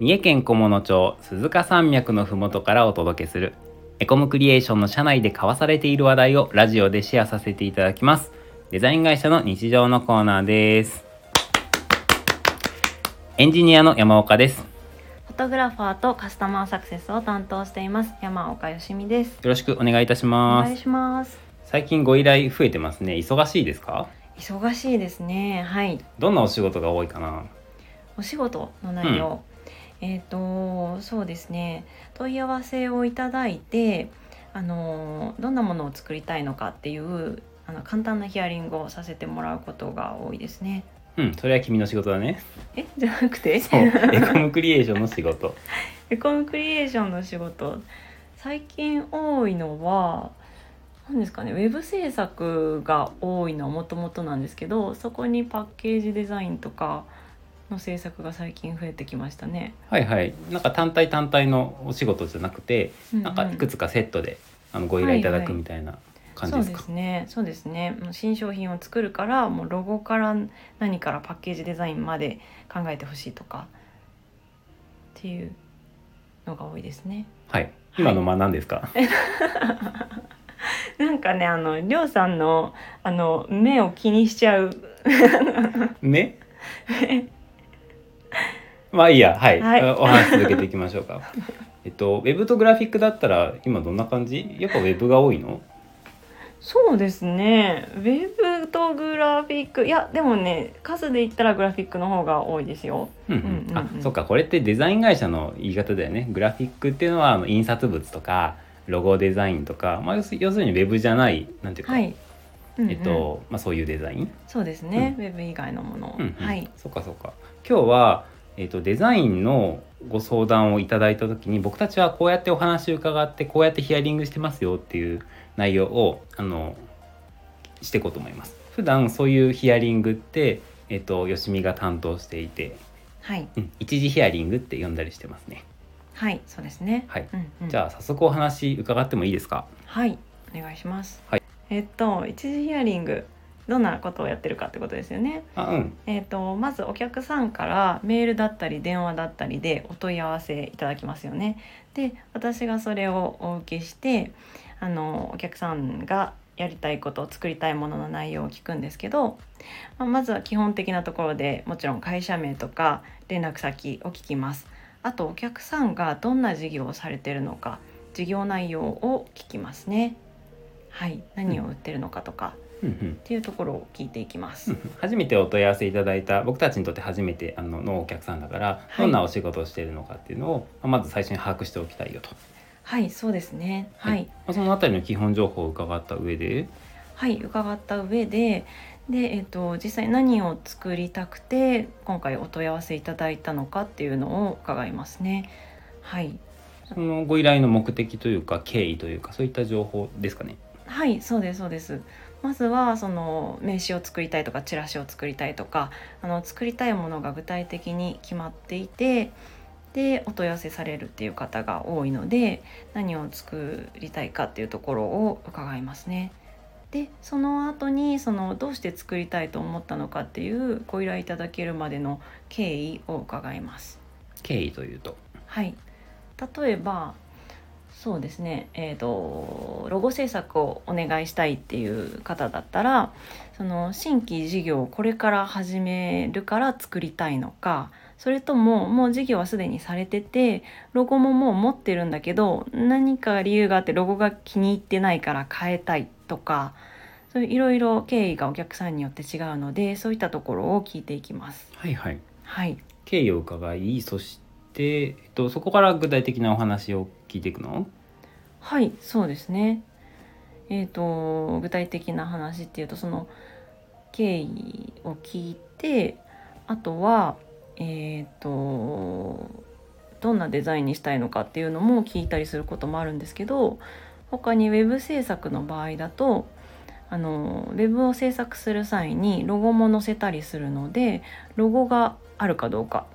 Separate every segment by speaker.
Speaker 1: 三重県菰野町鈴鹿山脈のふもとからお届けするエコムクリエーションの社内で交わされている話題をラジオでシェアさせていただきます。デザイン会社の日常のコーナーです。エンジニアの山岡です。よ
Speaker 2: フォトグラファーとカスタマーサクセスを担当しています山岡よしみです。
Speaker 1: ろしくお願いいたし
Speaker 2: お
Speaker 1: ます。
Speaker 2: 願いします。
Speaker 1: 最近ご依頼増えてますね。忙しいですか？
Speaker 2: 忙しいですね。はい。
Speaker 1: どんなお仕事が多いかな？
Speaker 2: お仕事の内容、えっ、とそうですね。問い合わせをいただいてあのどんなものを作りたいのかっていうあの簡単なヒアリングをさせてもらうことが多いですね。
Speaker 1: うんそれは君の仕事だね。
Speaker 2: え？じゃなくて？
Speaker 1: そう。エコムクリエーションの仕事。
Speaker 2: エコムクリエーションの仕事。最近多いのは何ですかねウェブ制作が多いのはもともとなんですけどそこにパッケージデザインとかの制作が最近増えてきましたね。
Speaker 1: はいはい。なんか単体単体のお仕事じゃなくてなんかいく
Speaker 2: つ
Speaker 1: つかセットであのご依頼いただく
Speaker 2: はいはい
Speaker 1: みたいな感じ
Speaker 2: そう
Speaker 1: ですか、
Speaker 2: ですね。そうですね。もう新商品を作るからもうロゴから何からパッケージデザインまで考えてほしいとかっていうのが多いですね。
Speaker 1: はい。今の間何ですか、
Speaker 2: なんかねあのりょうさんのあの目を気にしちゃう。
Speaker 1: 目？まあいいや。はい、
Speaker 2: はい。
Speaker 1: お話続けていきましょうか。えっとウェブとグラフィックだったら今どんな感じ？やっぱウェブが多いの？
Speaker 2: そうですね。ウェブとグラフィックいやでもね数で言ったらグラフィックの方が多いですよ。
Speaker 1: うんうん。
Speaker 2: うんうんうん。
Speaker 1: あそっか。これってデザイン会社の言い方だよね。グラフィックっていうのはあの印刷物とかロゴデザインとか、まあ、要するにウェブじゃないなんていうか、
Speaker 2: はい、うんうん。
Speaker 1: えっとまあ、そういうデザイン？
Speaker 2: そうですね、ウェブ以外のものを、
Speaker 1: うんうん。
Speaker 2: はい。
Speaker 1: そっかそっか。今日は、えー、とデザインのご相談をいただいた時に僕たちはこうやってお話を伺ってこうやってヒアリングしてますよっていう内容をあのしていこうと思います。普段そういうヒアリングってえっ、とよしみが担当していて、
Speaker 2: はい。
Speaker 1: うん、一時ヒアリングって呼んだりしてますね。
Speaker 2: はいそうですね。
Speaker 1: はい、
Speaker 2: うんうん、
Speaker 1: じゃあ早速お話伺ってもいいですか？
Speaker 2: はいお願いします。
Speaker 1: はい。
Speaker 2: えっと一時ヒアリングどんなことをやってるかってことですよね。
Speaker 1: あうん
Speaker 2: えっとまずお客さんからメールだったり電話だったりでお問い合わせいただきますよね。で私がそれをお受けしてあのお客さんがやりたいこと作りたいものの内容を聞くんですけど、まあ、まずは基本的なところでもちろん会社名とか連絡先を聞きます。あとお客さんがどんな事業をされてるのか事業内容を聞きますね。はい、何を売ってるのかとかっていうところを聞いていきます。
Speaker 1: うん初めてお問い合わせいただいた僕たちにとって初めてあののお客さんだから、
Speaker 2: はい
Speaker 1: どんなお仕事をしているのかっていうのをまず最初に把握しておきたいよと、
Speaker 2: はい、そうですね。はい、
Speaker 1: まあ、そのあたりの基本情報を伺った上で
Speaker 2: はい、伺った上で、で、えっ、と、実際何を作りたくて、今回お問い合わせいただいたのかっていうのを伺いますね。はい、
Speaker 1: そのご依頼の目的というか経緯というかそういった情報ですかね。
Speaker 2: はい、そうです、そうです。まずはその名刺を作りたいとかチラシを作りたいとかあの作りたいものが具体的に決まっていてでお問い合わせされるっていう方が多いので何を作りたいかっていうところを伺いますね。でその後にそのどうして作りたいと思ったのかっていうご依頼いただけるまでの経緯を伺います。
Speaker 1: 経緯というと？
Speaker 2: はい、例えばそうですね、えー、とロゴ制作をお願いしたいっていう方だったらその新規事業をこれから始めるから作りたいのかそれとももう事業はすでにされててロゴももう持ってるんだけど何か理由があってロゴが気に入ってないから変えたいとかそういういろいろ経緯がお客さんによって違うのでそういったところを聞いていきます。
Speaker 1: はいはい。
Speaker 2: はい
Speaker 1: 経緯を伺いそして、えっと、そこから具体的なお話を聞いていくの？
Speaker 2: はいそうですね。えー、と具体的な話っていうとその経緯を聞いてあとはえっ、とどんなデザインにしたいのかっていうのも聞いたりすることもあるんですけど他にウェブ制作の場合だとあのウェブを制作する際にロゴも載せたりするのでロゴがあるかどうか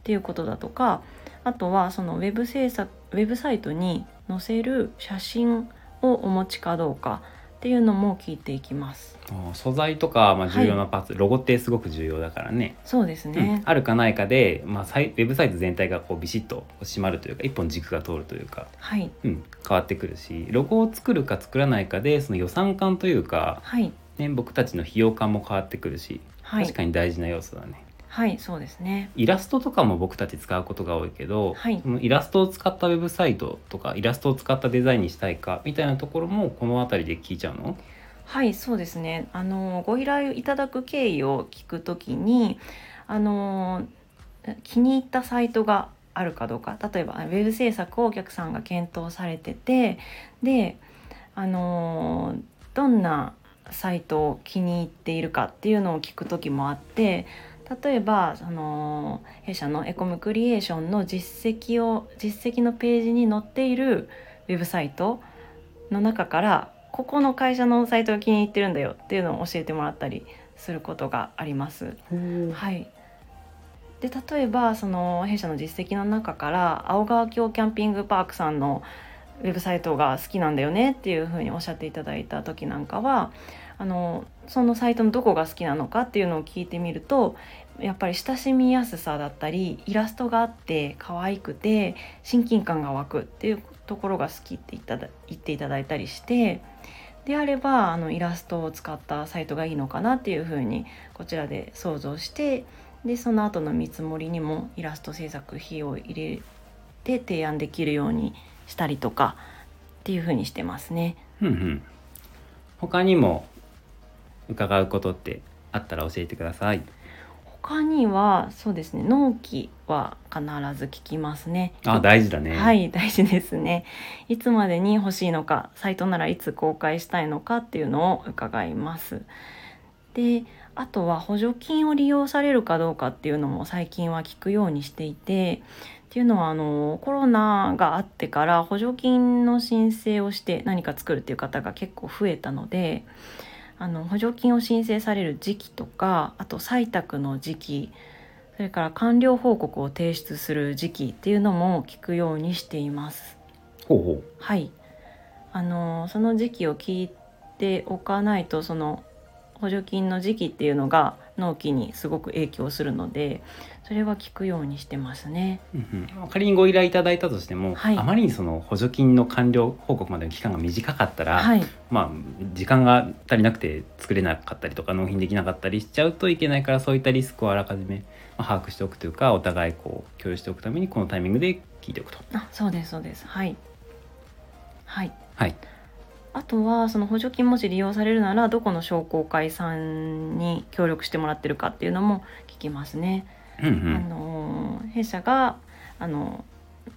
Speaker 2: っていうことだとかあとはそのウェブ制作ウェブサイトに載せる写真をお持ちかどうかっっていうのも聞いていきます。
Speaker 1: 素材とか、まあ、重要なパーツ、ロゴってすごく重要だからね
Speaker 2: そうですね
Speaker 1: うん、。あるかないかで、まあ、ウェブサイト全体がこうビシッと締まるというか一本軸が通るというか、
Speaker 2: はい
Speaker 1: うん、変わってくるしロゴを作るか作らないかでその予算感というか、
Speaker 2: はい
Speaker 1: ね、僕たちの費用感も変わってくるし、
Speaker 2: はい
Speaker 1: 確かに大事な要素だね。
Speaker 2: はいそうですね。
Speaker 1: イラストとかも僕たち使うことが多いけど、
Speaker 2: はい。
Speaker 1: そのイラストを使ったウェブサイトとかイラストを使ったデザインにしたいかみたいなところもこの辺りで聞いちゃうの？
Speaker 2: はいそうですね。あのご依頼いただく経緯を聞くときにあの気に入ったサイトがあるかどうか。例えばウェブ制作をお客さんが検討されててであのどんなサイトを気に入っているかっていうのを聞く時もあって例えばその弊社のエコムクリエーションの実績を実績のページに載っているウェブサイトの中からここの会社のサイトが気に入ってるんだよっていうのを教えてもらったりすることがあります。はいで例えばその弊社の実績の中から青川峡キャンピングパークさんのウェブサイトが好きなんだよねっていうふうにおっしゃっていただいた時なんかはあのそのサイトのどこが好きなのかっていうのを聞いてみるとやっぱり親しみやすさだったりイラストがあって可愛くて親近感が湧くっていうところが好きって言っていただいたりしてであればあのイラストを使ったサイトがいいのかなっていうふうにこちらで想像してでその後の見積もりにもイラスト制作費を入れて提案できるようにしたりとかっていうふうにしてますね。
Speaker 1: うん他にも伺うことってあったら教えてください
Speaker 2: 他にはそうですね納期は必ず聞きますね。
Speaker 1: あ大事だね
Speaker 2: はい大事ですね。いつまでに欲しいのかサイトならいつ公開したいのかっていうのを伺います。であとは補助金を利用されるかどうかっていうのも最近は聞くようにしていてっていうのはあのコロナがあってから補助金の申請をして何か作るっていう方が結構増えたのであの補助金を申請される時期とかあと採択の時期それから完了報告を提出する時期っていうのも聞くようにしています。
Speaker 1: ほうほ
Speaker 2: はい、あのその時期を聞いておかないとその補助金の時期っていうのが納期にすごく影響するのでそれは聞くようにしてますね。
Speaker 1: う、うんうん、仮にご依頼いただいたとしても、
Speaker 2: はい
Speaker 1: あまりにその補助金の完了報告までの期間が短かったら、
Speaker 2: はい、
Speaker 1: まあ時間が足りなくて作れなかったりとか納品できなかったりしちゃうといけないからそういったリスクをあらかじめ、まあ、把握しておくというかお互いこう共有しておくためにこのタイミングで聞いておくと。
Speaker 2: あそうですそうですはい。はい
Speaker 1: はい、
Speaker 2: あとはその補助金もし利用されるならどこの商工会さんに協力してもらってるかっていうのも聞きますね。
Speaker 1: うんうん
Speaker 2: あの弊社があの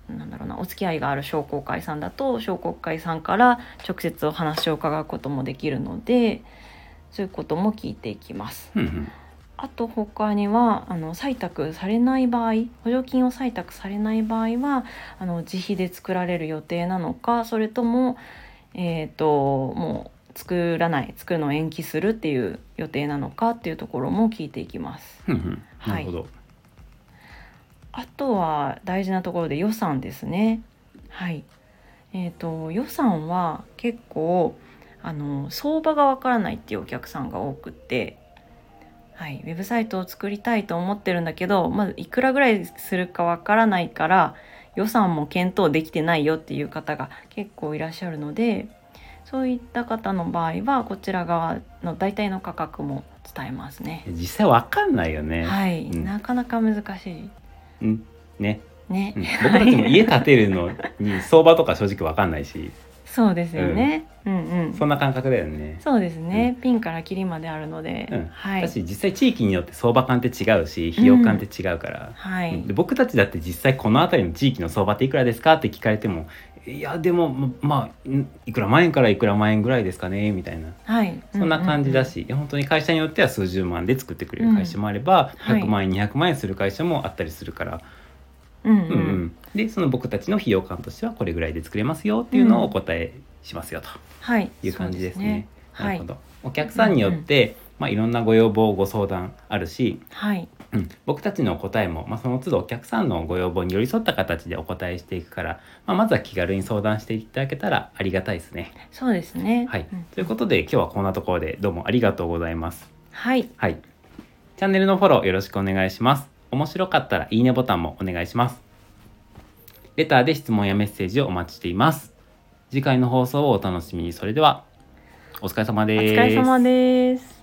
Speaker 2: なんだろうなお付き合いがある商工会さんだと商工会さんから直接お話を伺うこともできるのでそういうことも聞いていきます。
Speaker 1: うんうん
Speaker 2: あと他にはあの採択されない場合補助金を採択されない場合はあの自費で作られる予定なのかそれとも、えー、ともう作らない作るのを延期するっていう予定なのかっていうところも聞いていきます。
Speaker 1: ないるほど。
Speaker 2: あとは大事なところで予算ですね。はい。えっ、と予算は結構あの相場がわからないっていうお客さんが多くって、はい、ウェブサイトを作りたいと思ってるんだけど、まずいくらぐらいするかわからないから予算も検討できてないよっていう方が結構いらっしゃるので、そういった方の場合はこちら側の大体の価格も伝えますね。
Speaker 1: 実際わかんないよね。
Speaker 2: はい、
Speaker 1: うん。
Speaker 2: なかなか難しい。
Speaker 1: うん。ね、
Speaker 2: ね。
Speaker 1: うん、僕たちも家建てるのに相場とか正直わかんないし、
Speaker 2: そうですよね。うん、うん、
Speaker 1: そんな感覚だよね。
Speaker 2: そうですね、ピンからキリまであるので、
Speaker 1: うん。
Speaker 2: はい。
Speaker 1: だし実際地域によって相場感って違うし費用感って違うから、
Speaker 2: はい、
Speaker 1: で僕たちだって実際この辺りの地域の相場っていくらですかって聞かれてもいやでもままあんいくら万円からいくら万円ぐらいですかねみたいな。
Speaker 2: はい、
Speaker 1: そんな感じだし、いや本当に会社によっては数十万で作ってくれる会社もあれば、
Speaker 2: はい
Speaker 1: 100万円200万円する会社もあったりするから、
Speaker 2: うん、うん、うん
Speaker 1: うんうんでその僕たちの費用感としてはこれぐらいで作れますよっていうのをお答えしますよと。
Speaker 2: はい、
Speaker 1: いう感じですね。
Speaker 2: はい。
Speaker 1: なるほ、ど。お客さんによって、まあ、いろんなご要望ご相談あるし、
Speaker 2: はい。
Speaker 1: うん、僕たちの答えも、まあ、その都度お客さんのご要望に寄り添った形でお答えしていくから、まあ、まずは気軽に相談していただけたらありがたいですね。
Speaker 2: そうですね。
Speaker 1: はい。
Speaker 2: うん。
Speaker 1: ということで今日はこんなところでどうもありがとうございます。
Speaker 2: はい。
Speaker 1: はい。チャンネルのフォローよろしくお願いします。面白かったらいいねボタンもお願いします。レターで質問やメッセージをお待ちしています。次回の放送をお楽しみに。それでは、お疲れ様です。
Speaker 2: お疲れ様です